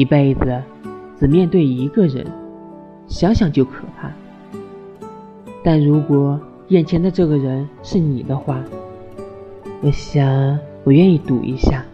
一辈子只面对一个人想想就可怕。但如果眼前的这个人是你的话我想我愿意赌一下。